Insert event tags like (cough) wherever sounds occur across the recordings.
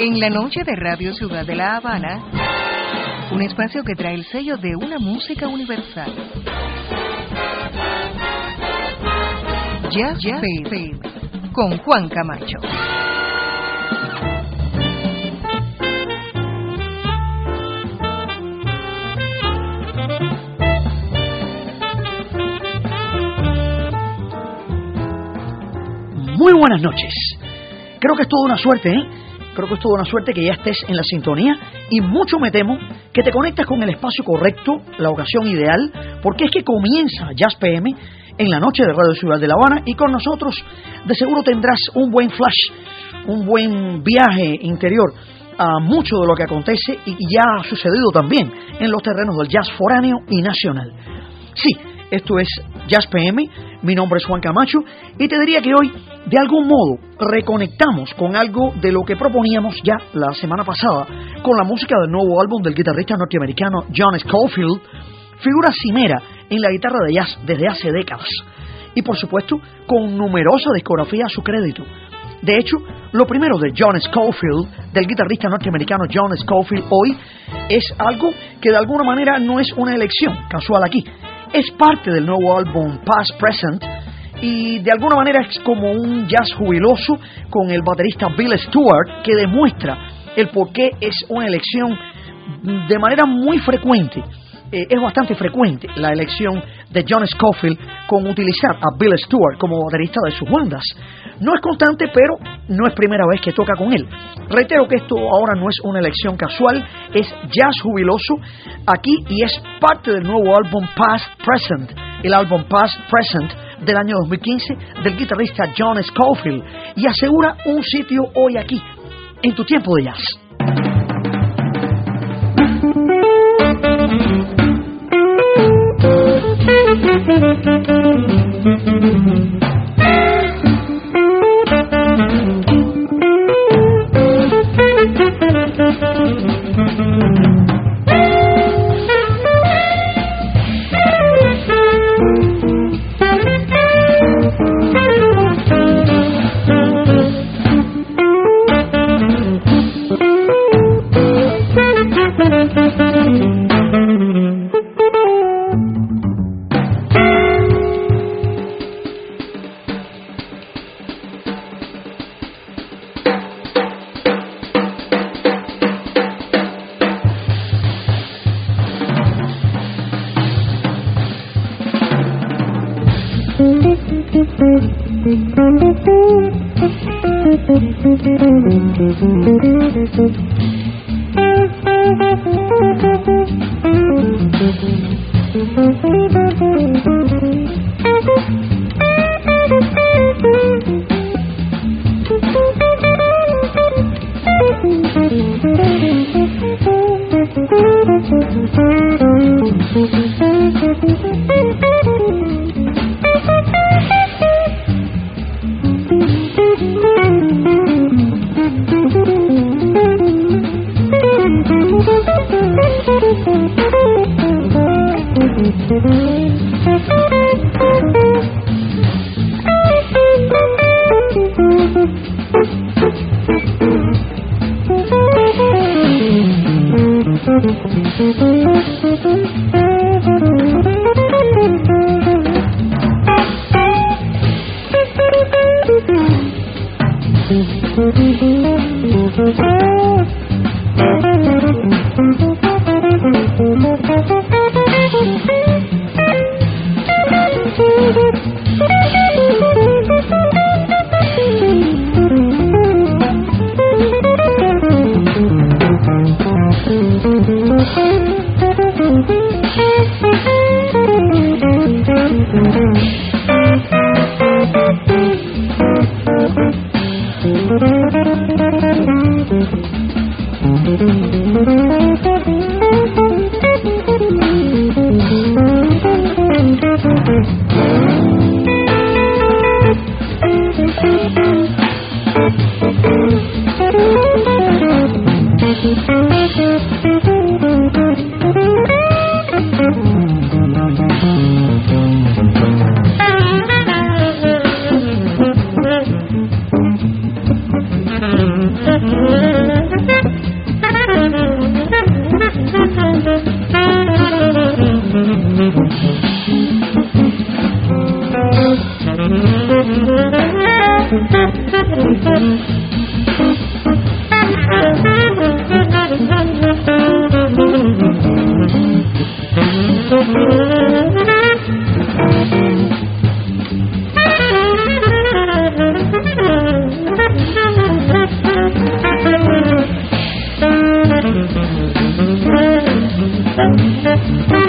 En la noche de Radio Ciudad de La Habana, un espacio que trae el sello de una música universal. Jazz Jazz con Juan Camacho. Muy buenas noches. Creo que es toda una suerte, ¿eh? Creo que es toda una suerte que ya estés en la sintonía y mucho me temo que te conectas con el espacio correcto, la ocasión ideal, porque es que comienza Jazz PM en la noche de Radio Ciudad de La Habana y con nosotros de seguro tendrás un buen flash, un buen viaje interior a mucho de lo que acontece y ya ha sucedido también en los terrenos del jazz foráneo y nacional. Sí, esto es Jazz PM, mi nombre es Juan Camacho y te diría que hoy de algún modo reconectamos con algo de lo que proponíamos ya la semana pasada con la música del nuevo álbum del guitarrista norteamericano John Scofield, figura cimera en la guitarra de jazz desde hace décadas y por supuesto con numerosa discografía a su crédito. De hecho, lo primero de John Scofield, del guitarrista norteamericano John Scofield hoy, es algo que de alguna manera no es una elección casual aquí. Es parte del nuevo álbum Past Present y de alguna manera es como un jazz jubiloso con el baterista Bill Stewart que demuestra el por qué es una elección de manera muy frecuente. Eh, es bastante frecuente la elección de John Scofield con utilizar a Bill Stewart como baterista de sus bandas. No es constante, pero no es primera vez que toca con él. Reitero que esto ahora no es una elección casual, es jazz jubiloso aquí y es parte del nuevo álbum Past Present, el álbum Past Present del año 2015 del guitarrista John Scofield y asegura un sitio hoy aquí, en tu tiempo de jazz. (laughs) Mm-hmm. Thank you.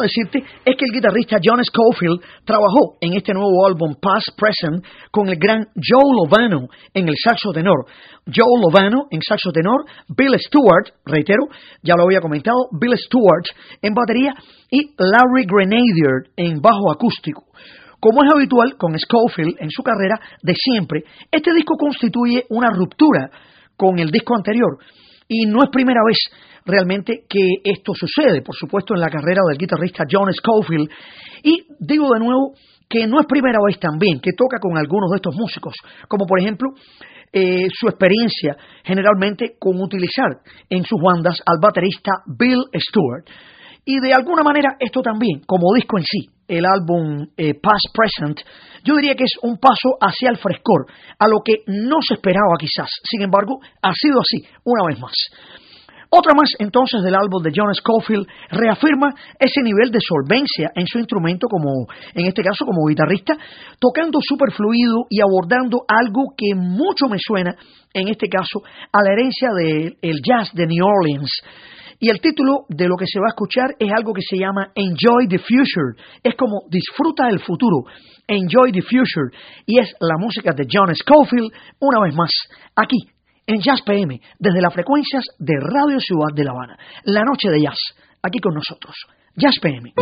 Decirte es que el guitarrista John Scofield trabajó en este nuevo álbum Past Present con el gran Joe Lovano en el saxo tenor. Joe Lovano en saxo tenor, Bill Stewart, reitero, ya lo había comentado, Bill Stewart en batería y Larry Grenadier en bajo acústico. Como es habitual con Scofield en su carrera de siempre, este disco constituye una ruptura con el disco anterior y no es primera vez realmente que esto sucede, por supuesto, en la carrera del guitarrista John Scofield. Y digo de nuevo que no es primera vez también que toca con algunos de estos músicos, como por ejemplo eh, su experiencia generalmente con utilizar en sus bandas al baterista Bill Stewart. Y de alguna manera esto también, como disco en sí, el álbum eh, Past Present, yo diría que es un paso hacia el frescor, a lo que no se esperaba quizás. Sin embargo, ha sido así, una vez más. Otra más entonces del álbum de John Scofield reafirma ese nivel de solvencia en su instrumento como, en este caso como guitarrista, tocando super fluido y abordando algo que mucho me suena, en este caso, a la herencia del jazz de New Orleans. Y el título de lo que se va a escuchar es algo que se llama Enjoy the Future. Es como disfruta el futuro. Enjoy the Future. Y es la música de John Scofield, una vez más, aquí en Jazz PM, desde las frecuencias de Radio Ciudad de La Habana. La noche de jazz, aquí con nosotros. Jazz PM.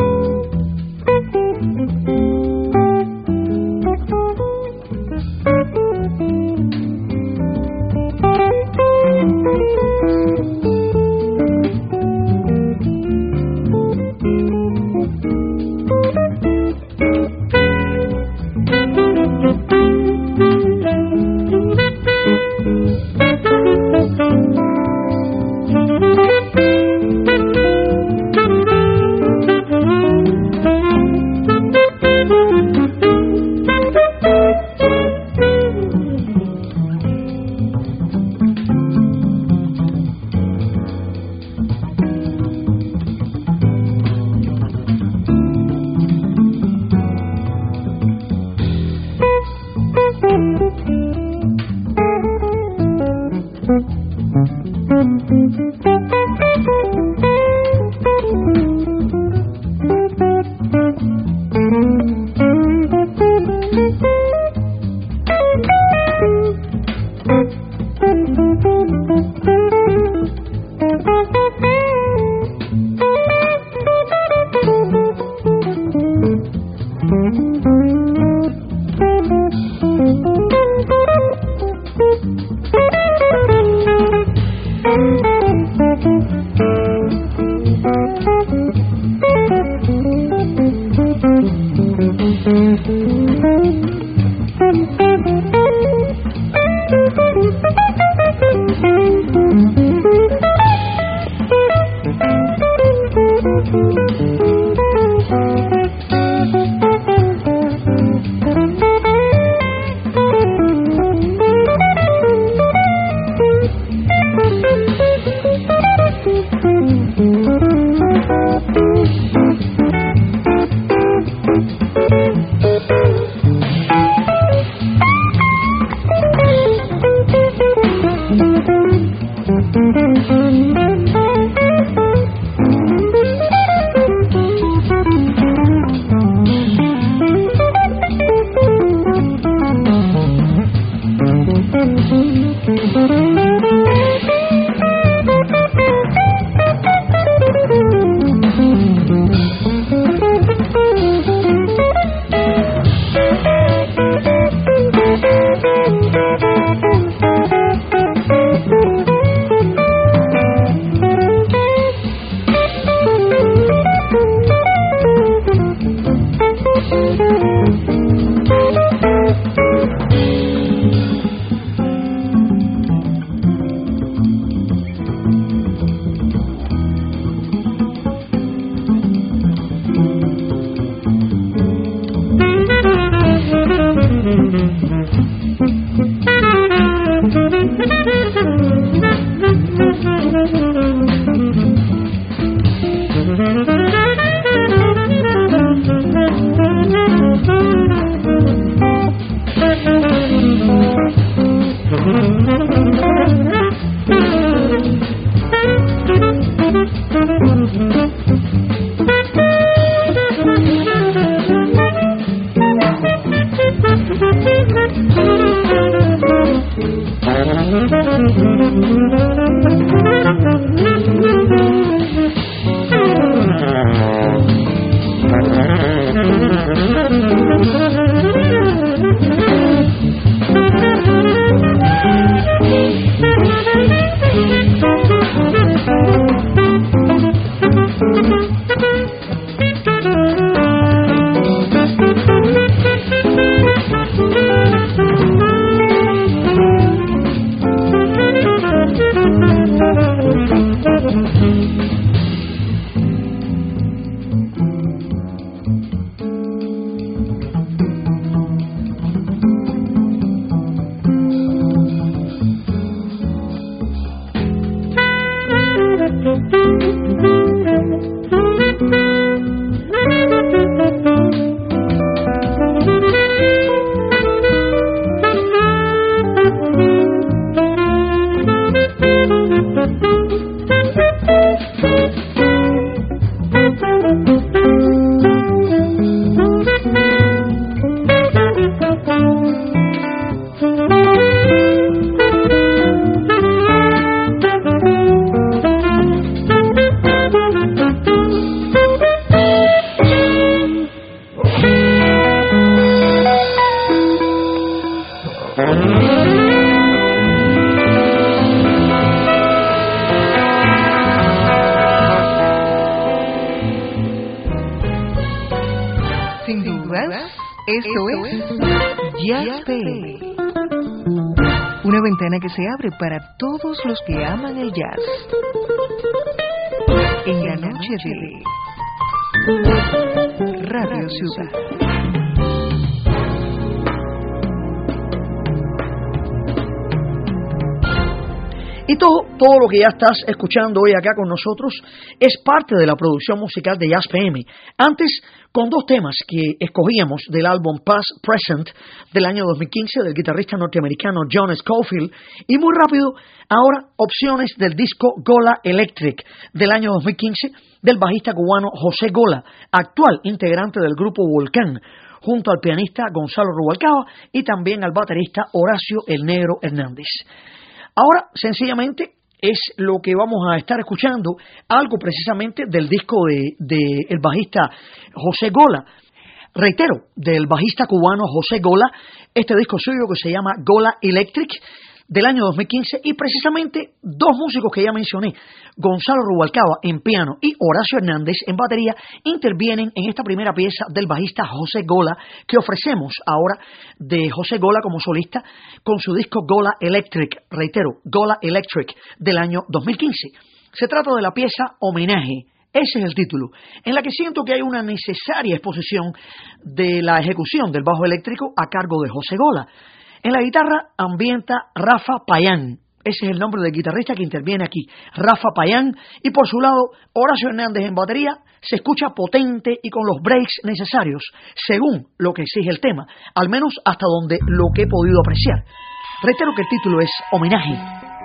Se abre para todos los que aman el jazz. En la noche de Radio Ciudad. Y todo, todo lo que ya estás escuchando hoy acá con nosotros es parte de la producción musical de Jazz PM. Antes, con dos temas que escogíamos del álbum Past Present del año 2015 del guitarrista norteamericano John Scofield. Y muy rápido, ahora opciones del disco Gola Electric del año 2015 del bajista cubano José Gola, actual integrante del grupo Volcán junto al pianista Gonzalo Rubalcaba y también al baterista Horacio El Negro Hernández. Ahora, sencillamente, es lo que vamos a estar escuchando, algo precisamente del disco de, el bajista José Gola. Reitero, del bajista cubano José Gola, este disco suyo que se llama Gola Electric, del año 2015 y precisamente dos músicos que ya mencioné, Gonzalo Rubalcaba en piano y Horacio Hernández en batería, intervienen en esta primera pieza del bajista José Gola que ofrecemos ahora de José Gola como solista con su disco Gola Electric, reitero, Gola Electric del año 2015. Se trata de la pieza Homenaje. Ese es el título, en la que siento que hay una necesaria exposición de la ejecución del bajo eléctrico a cargo de José Gola. En la guitarra ambienta Rafa Payán. Ese es el nombre del guitarrista que interviene aquí, Rafa Payán. Y por su lado, Horacio Hernández en batería se escucha potente y con los breaks necesarios, según lo que exige el tema, al menos hasta donde lo que he podido apreciar. Reitero que el título es Homenaje.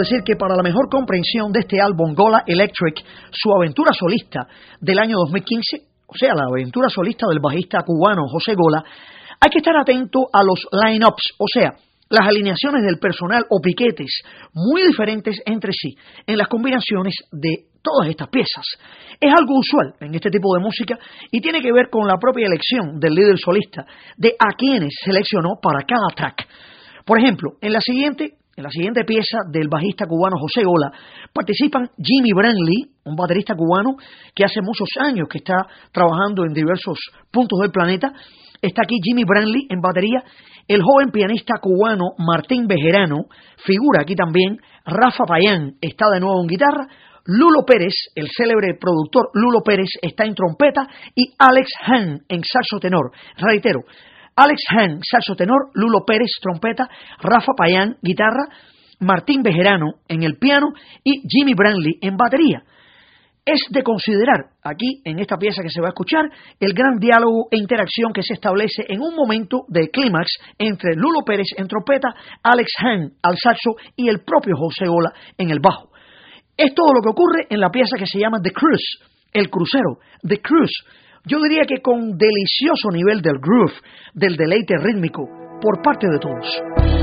Decir que para la mejor comprensión de este álbum Gola Electric, su aventura solista del año 2015, o sea, la aventura solista del bajista cubano José Gola, hay que estar atento a los line-ups, o sea, las alineaciones del personal o piquetes muy diferentes entre sí en las combinaciones de todas estas piezas. Es algo usual en este tipo de música y tiene que ver con la propia elección del líder solista, de a quienes seleccionó para cada track. Por ejemplo, en la siguiente en la siguiente pieza del bajista cubano José Gola participan Jimmy Brantley, un baterista cubano que hace muchos años que está trabajando en diversos puntos del planeta. Está aquí Jimmy Brantley en batería, el joven pianista cubano Martín Bejerano figura aquí también, Rafa Payán está de nuevo en guitarra, Lulo Pérez, el célebre productor Lulo Pérez, está en trompeta y Alex Hahn en saxo tenor. Reitero, Alex Hahn, saxo tenor, Lulo Pérez, trompeta, Rafa Payán, guitarra, Martín Bejerano en el piano y Jimmy Brantley en batería. Es de considerar aquí, en esta pieza que se va a escuchar, el gran diálogo e interacción que se establece en un momento de clímax entre Lulo Pérez en trompeta, Alex Hahn al saxo y el propio José Ola en el bajo. Es todo lo que ocurre en la pieza que se llama The Cruise, el crucero, The Cruise, yo diría que con delicioso nivel del groove, del deleite rítmico, por parte de todos.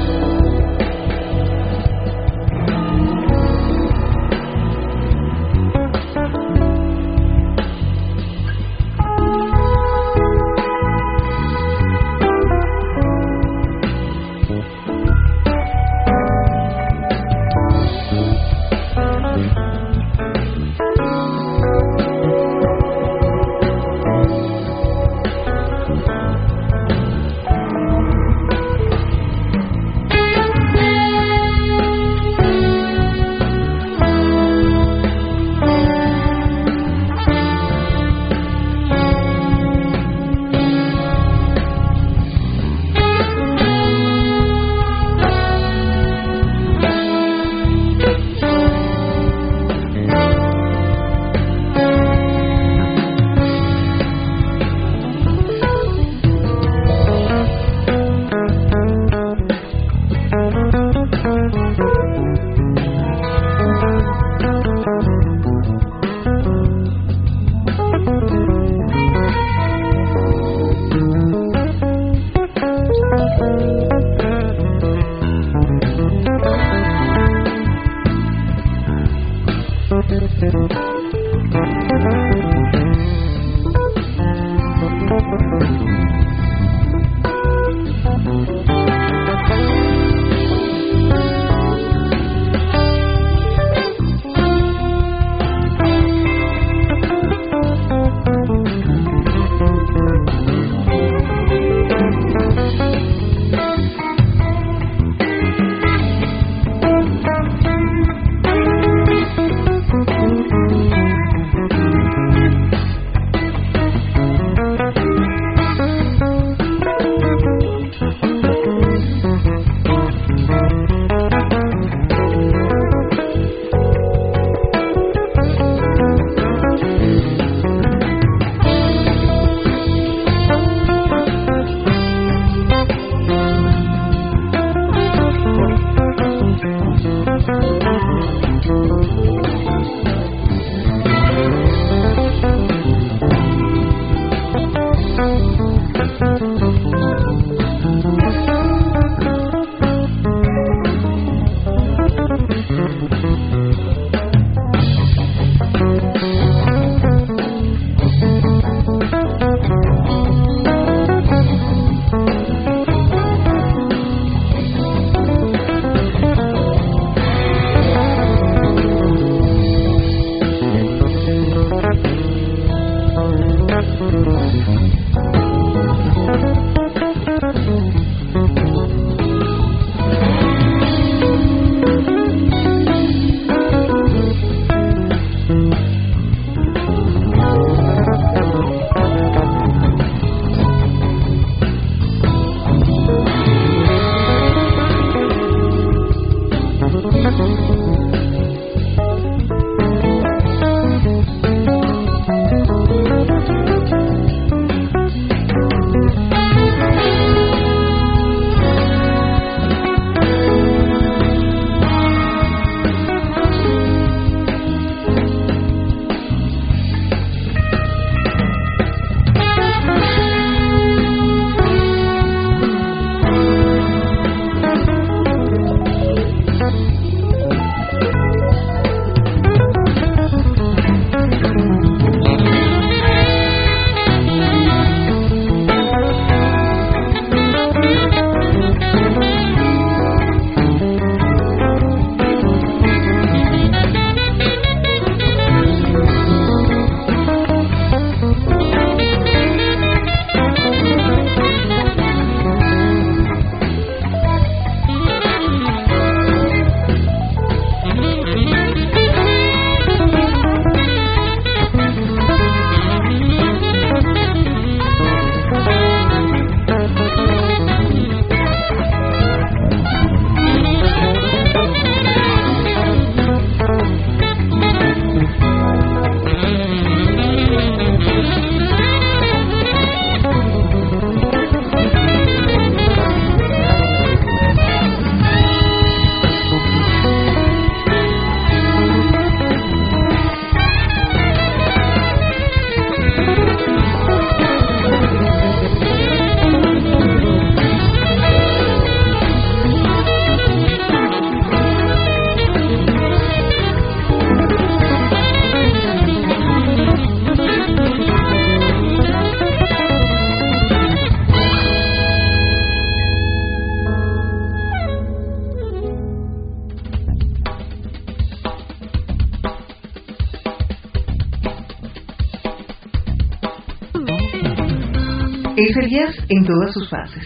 En todas sus fases.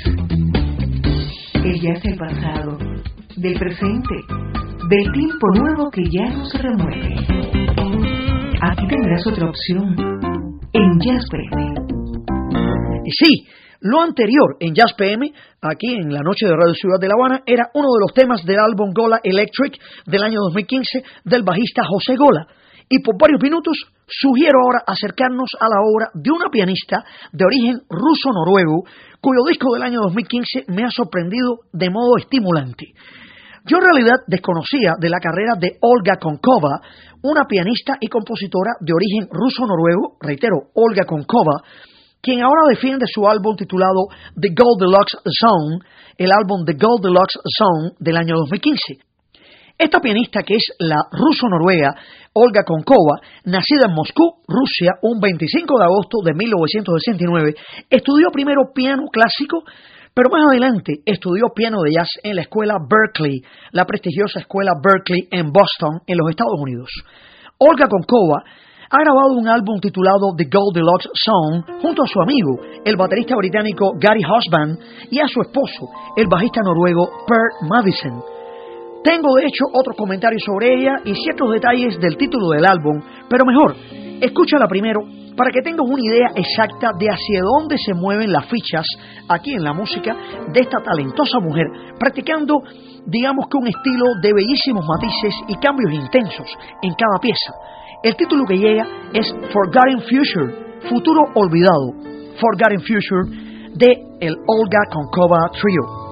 El jazz del pasado, del presente, del tiempo nuevo que ya no se remueve. Aquí tendrás otra opción en Jazz PM. Sí, lo anterior en Jazz PM, aquí en la noche de Radio Ciudad de La Habana, era uno de los temas del álbum Gola Electric del año 2015 del bajista José Gola. Y por varios minutos sugiero ahora acercarnos a la obra de una pianista de origen ruso-noruego, cuyo disco del año 2015 me ha sorprendido de modo estimulante. Yo en realidad desconocía de la carrera de Olga Konkova, una pianista y compositora de origen ruso-noruego, reitero, Olga Konkova, quien ahora defiende su álbum titulado The Gold Deluxe Zone, el álbum The Gold Deluxe Zone del año 2015. Esta pianista, que es la ruso-noruega Olga Konkova, nacida en Moscú, Rusia, un 25 de agosto de 1969, estudió primero piano clásico, pero más adelante estudió piano de jazz en la escuela Berkeley, la prestigiosa escuela Berkeley en Boston, en los Estados Unidos. Olga Konkova ha grabado un álbum titulado The Goldilocks Song junto a su amigo, el baterista británico Gary Husband, y a su esposo, el bajista noruego Per Madison. Tengo de hecho otros comentarios sobre ella y ciertos detalles del título del álbum, pero mejor, escúchala primero para que tengas una idea exacta de hacia dónde se mueven las fichas aquí en la música de esta talentosa mujer, practicando, digamos que un estilo de bellísimos matices y cambios intensos en cada pieza. El título que llega es Forgotten Future, Futuro Olvidado, Forgotten Future, de el Olga Konkova Trio.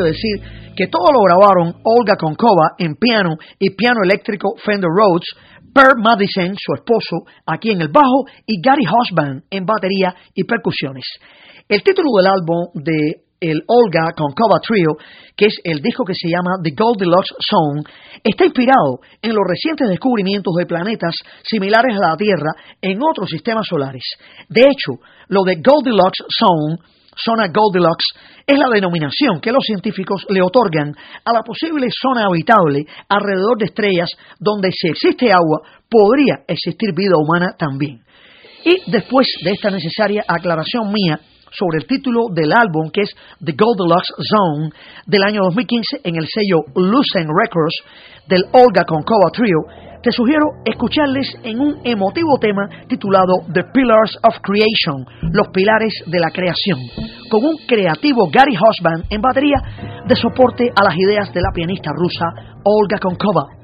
Importante decir que todo lo grabaron Olga Konkova en piano y piano eléctrico Fender Rhodes, Per Madison, su esposo, aquí en el bajo, y Gary Husband en batería y percusiones. El título del álbum de el Olga Konkova Trio, que es el disco que se llama The Goldilocks Zone, está inspirado en los recientes descubrimientos de planetas similares a la Tierra en otros sistemas solares. De hecho, lo de Goldilocks Zone zona Goldilocks es la denominación que los científicos le otorgan a la posible zona habitable alrededor de estrellas donde si existe agua podría existir vida humana también. Y después de esta necesaria aclaración mía sobre el título del álbum que es The Goldilocks Zone del año 2015 en el sello Lucent Records del Olga Konkova Trio, te sugiero escucharles en un emotivo tema titulado The Pillars of Creation, los pilares de la creación, con un creativo Gary Husband en batería de soporte a las ideas de la pianista rusa Olga Konkova.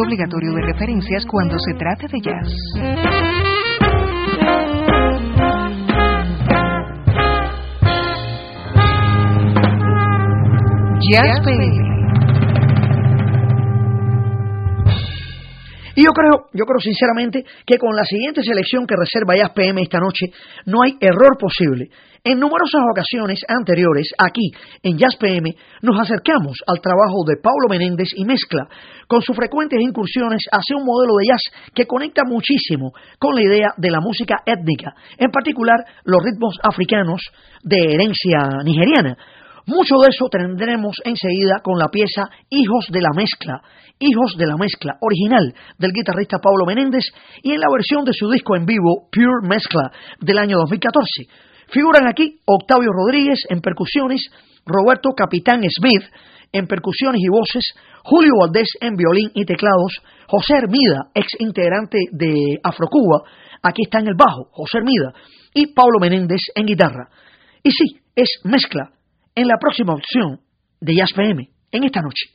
Obligatorio de referencias cuando se trate de jazz. Jazz Y yo creo, yo creo sinceramente que con la siguiente selección que reserva Jazz PM esta noche no hay error posible. En numerosas ocasiones anteriores, aquí en Jazz PM, nos acercamos al trabajo de Paulo Menéndez y Mezcla, con sus frecuentes incursiones hacia un modelo de jazz que conecta muchísimo con la idea de la música étnica, en particular los ritmos africanos de herencia nigeriana. Mucho de eso tendremos enseguida con la pieza Hijos de la Mezcla, Hijos de la Mezcla, original del guitarrista Pablo Menéndez y en la versión de su disco en vivo Pure Mezcla del año 2014. Figuran aquí Octavio Rodríguez en percusiones, Roberto Capitán Smith en percusiones y voces, Julio Valdés en violín y teclados, José Hermida, ex integrante de Afrocuba, aquí está en el bajo, José Hermida, y Pablo Menéndez en guitarra. Y sí, es mezcla en la próxima opción de Jazz PM en esta noche.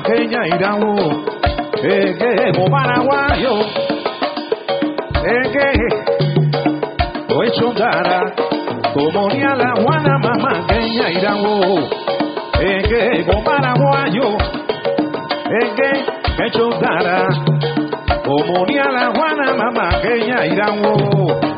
Guateña Iraú, eh, que paraguayo, eh, que hoy chongara, como ni a la juana guana mamaqueña Iraú, eh, que paraguayo, eh, que que chongara, como ni a la juana guana mamaqueña Iraú.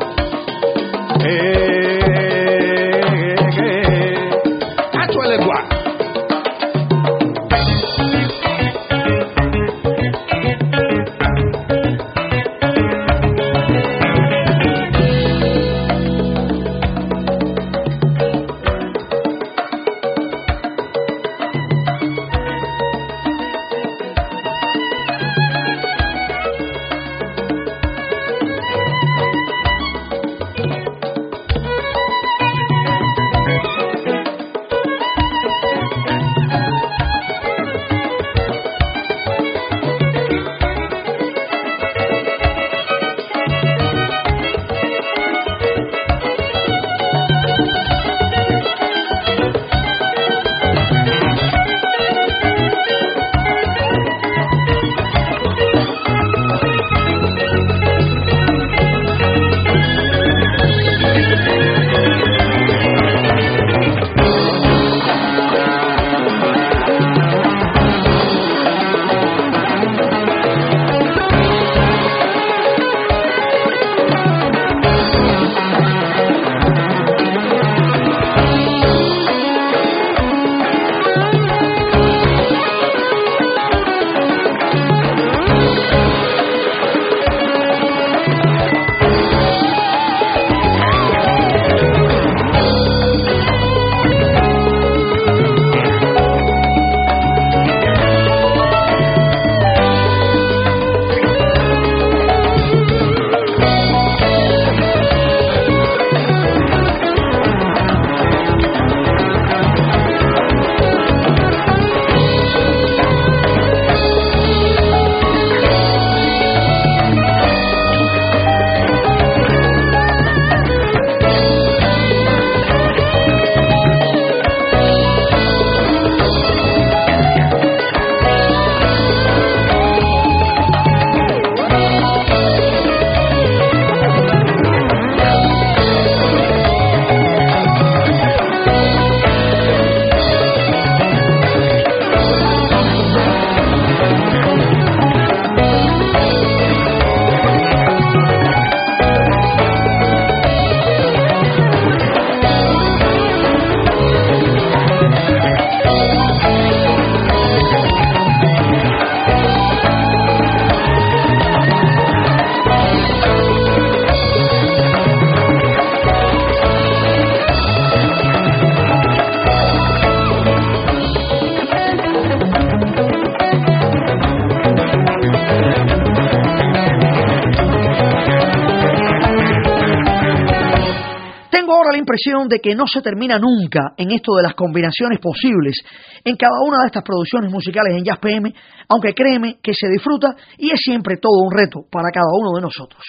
Impresión de que no se termina nunca en esto de las combinaciones posibles en cada una de estas producciones musicales en Jazz PM, aunque créeme que se disfruta y es siempre todo un reto para cada uno de nosotros.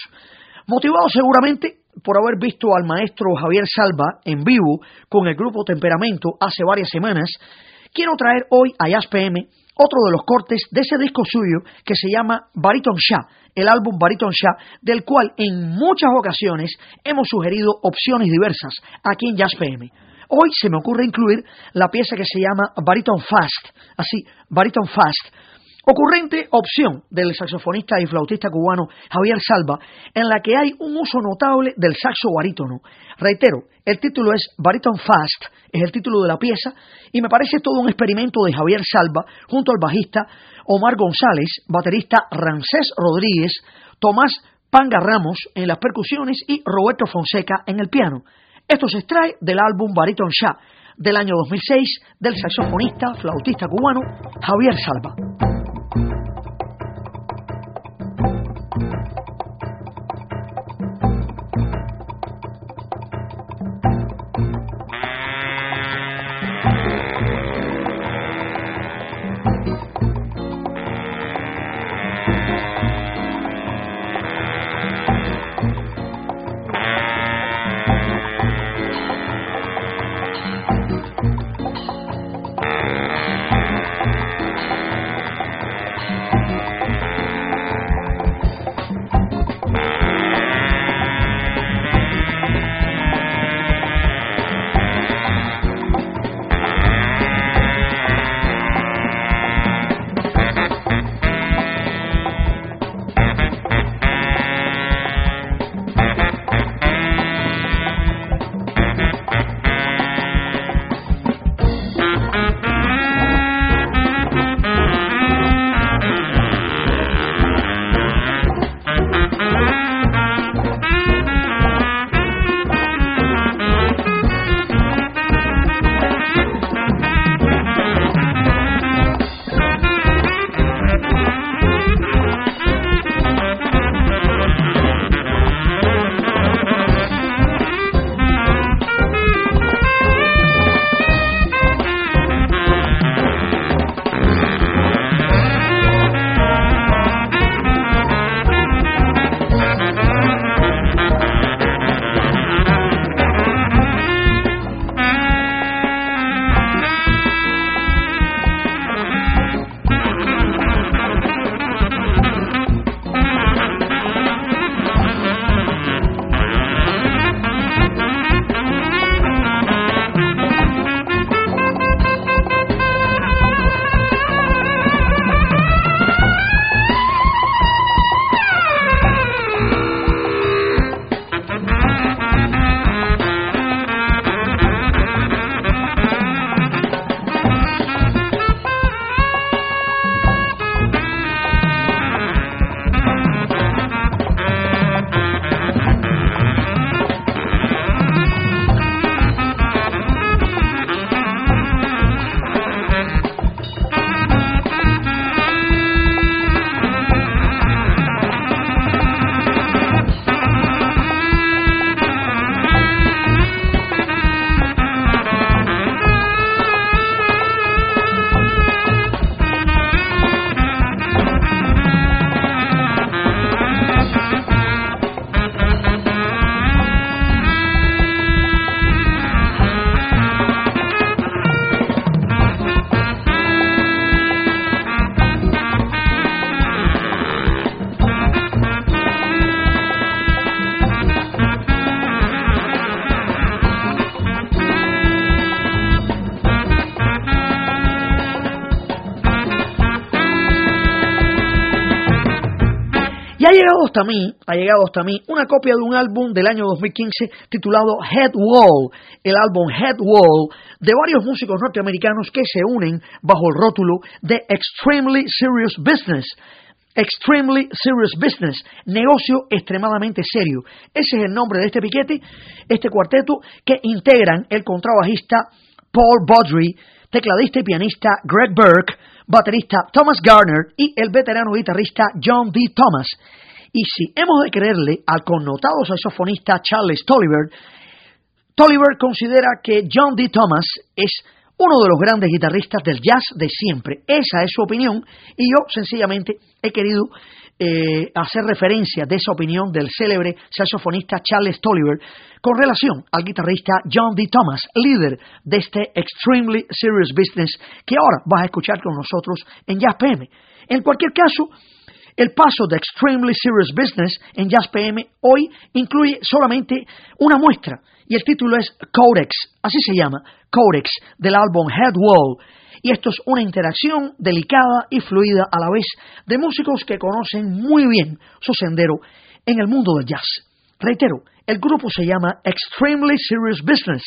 Motivado seguramente por haber visto al maestro Javier Salva en vivo con el grupo Temperamento hace varias semanas, quiero traer hoy a Jazz PM otro de los cortes de ese disco suyo que se llama Bariton Shah, el álbum Bariton Shah, del cual en muchas ocasiones hemos sugerido opciones diversas aquí en Jazz PM. Hoy se me ocurre incluir la pieza que se llama Bariton Fast, así, Bariton Fast, Ocurrente opción del saxofonista y flautista cubano Javier Salva, en la que hay un uso notable del saxo barítono. Reitero, el título es Bariton Fast, es el título de la pieza, y me parece todo un experimento de Javier Salva junto al bajista Omar González, baterista Rancés Rodríguez, Tomás Panga Ramos en las percusiones y Roberto Fonseca en el piano. Esto se extrae del álbum Bariton Shah del año 2006 del saxofonista, flautista cubano Javier Salva. Hasta mí, ha llegado hasta mí una copia de un álbum del año 2015 titulado Head Wall, el álbum Head Wall de varios músicos norteamericanos que se unen bajo el rótulo de Extremely Serious Business. Extremely Serious Business, negocio extremadamente serio. Ese es el nombre de este piquete, este cuarteto que integran el contrabajista Paul Baudry, tecladista y pianista Greg Burke, baterista Thomas Garner y el veterano guitarrista John D. Thomas. Y si hemos de creerle al connotado saxofonista Charles Tolliver, Tolliver considera que John D. Thomas es uno de los grandes guitarristas del jazz de siempre. Esa es su opinión y yo sencillamente he querido eh, hacer referencia de esa opinión del célebre saxofonista Charles Tolliver con relación al guitarrista John D. Thomas, líder de este Extremely Serious Business que ahora vas a escuchar con nosotros en Jazz PM. En cualquier caso, el paso de Extremely Serious Business en Jazz PM hoy incluye solamente una muestra y el título es Codex, así se llama, Codex del álbum Head Wall. Y esto es una interacción delicada y fluida a la vez de músicos que conocen muy bien su sendero en el mundo del jazz. Reitero, el grupo se llama Extremely Serious Business.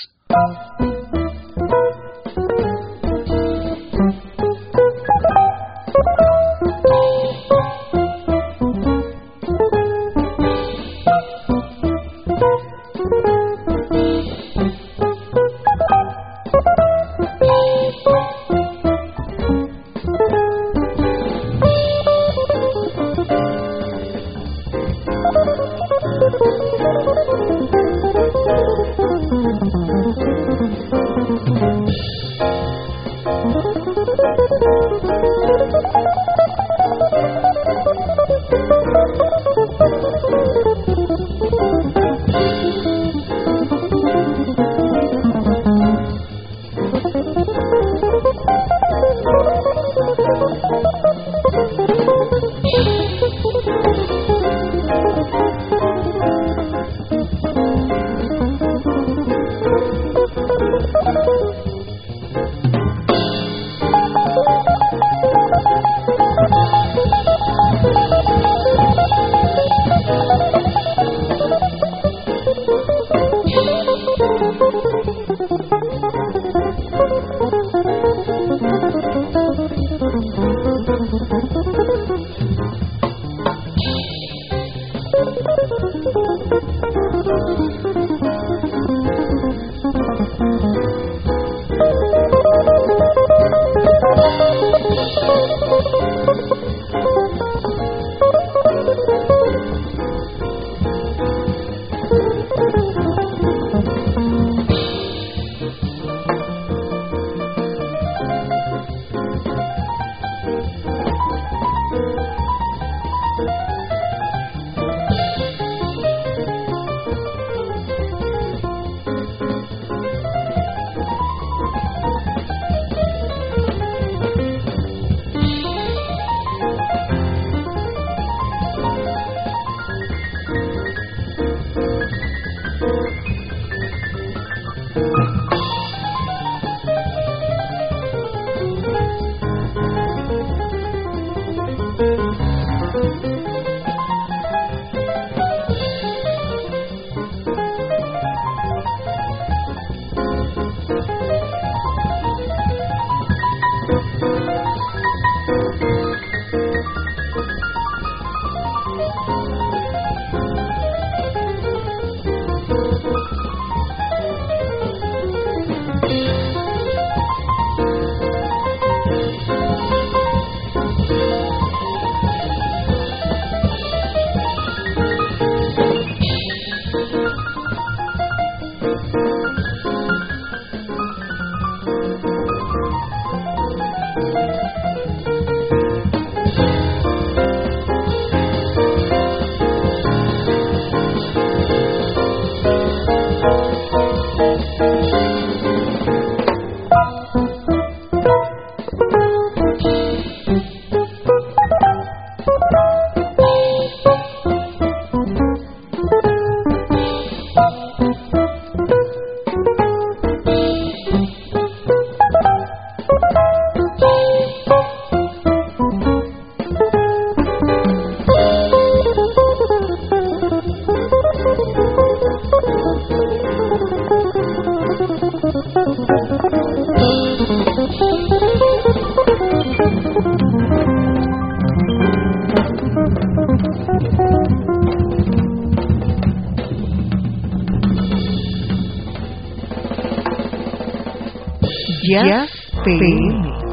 Mídia PM.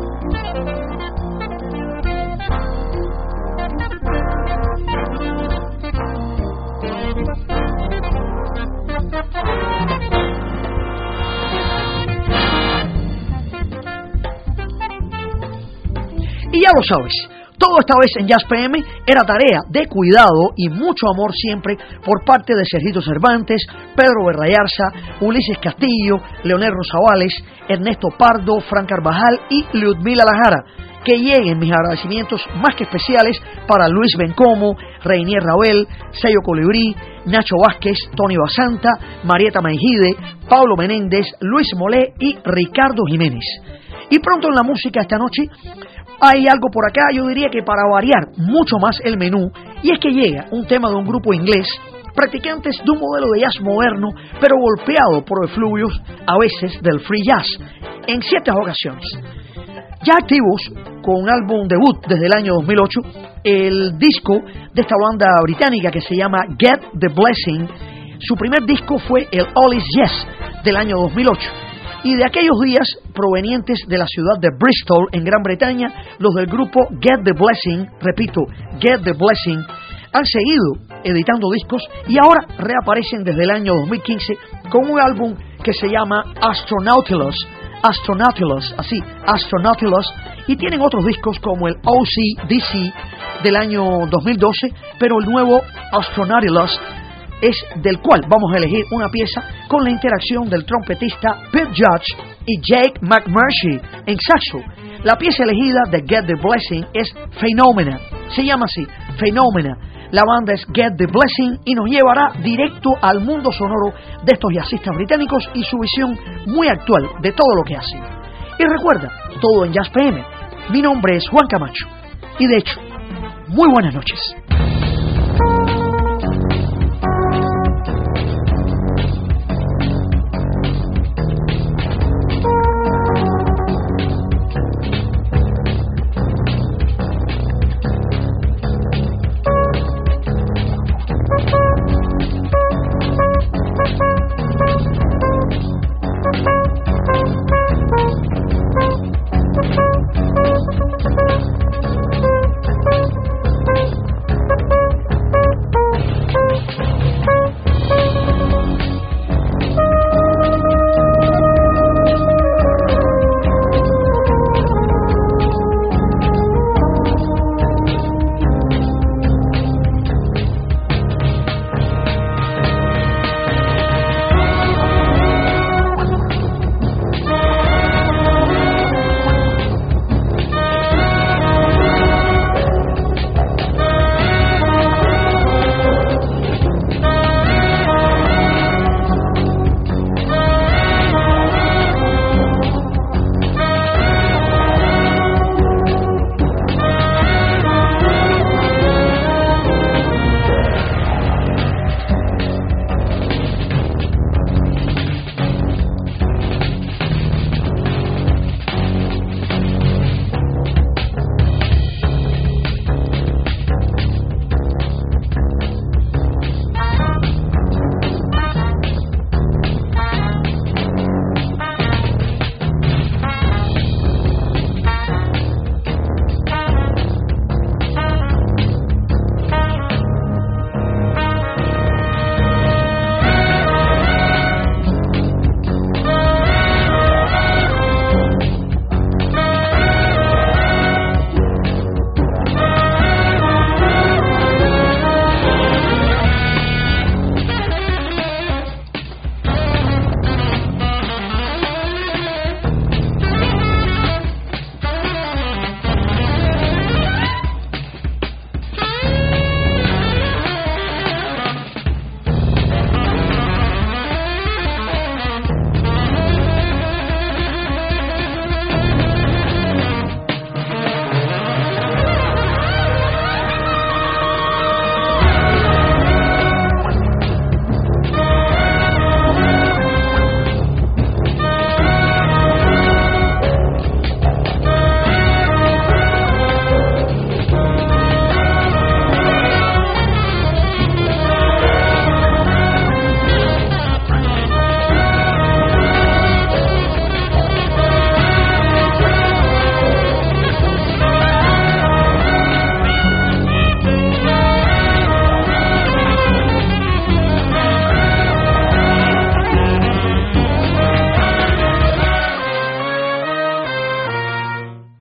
E eu, Jorge, esta vez en Jazz PM era tarea de cuidado y mucho amor siempre por parte de Sergito Cervantes, Pedro Berrayarza, Ulises Castillo, Leonel Rosavales, Ernesto Pardo, Fran Carvajal y Ludmila Lajara. Que lleguen mis agradecimientos más que especiales para Luis Bencomo, Reinier Ravel, Sello Colibrí, Nacho Vázquez, Tony Basanta, Marieta Mejide, Pablo Menéndez, Luis Molé y Ricardo Jiménez. Y pronto en la música esta noche hay algo por acá, yo diría que para variar mucho más el menú, y es que llega un tema de un grupo inglés, practicantes de un modelo de jazz moderno, pero golpeado por efluvios a veces del free jazz, en ciertas ocasiones. Ya activos con un álbum debut desde el año 2008, el disco de esta banda británica que se llama Get the Blessing, su primer disco fue el All Is Yes del año 2008 y de aquellos días provenientes de la ciudad de Bristol, en Gran Bretaña, los del grupo Get the Blessing, repito, Get the Blessing, han seguido editando discos y ahora reaparecen desde el año 2015 con un álbum que se llama Astronautilus, Astronautilus, así, Astronautilus, y tienen otros discos como el OCDC del año 2012, pero el nuevo Astronautilus es del cual vamos a elegir una pieza con la interacción del trompetista Pete Judge y Jake McMurtry en saxo. La pieza elegida de Get the Blessing es Phenomena, se llama así, Phenomena. La banda es Get the Blessing y nos llevará directo al mundo sonoro de estos jazzistas británicos y su visión muy actual de todo lo que hacen. Y recuerda, todo en Jazz PM. Mi nombre es Juan Camacho y de hecho, muy buenas noches.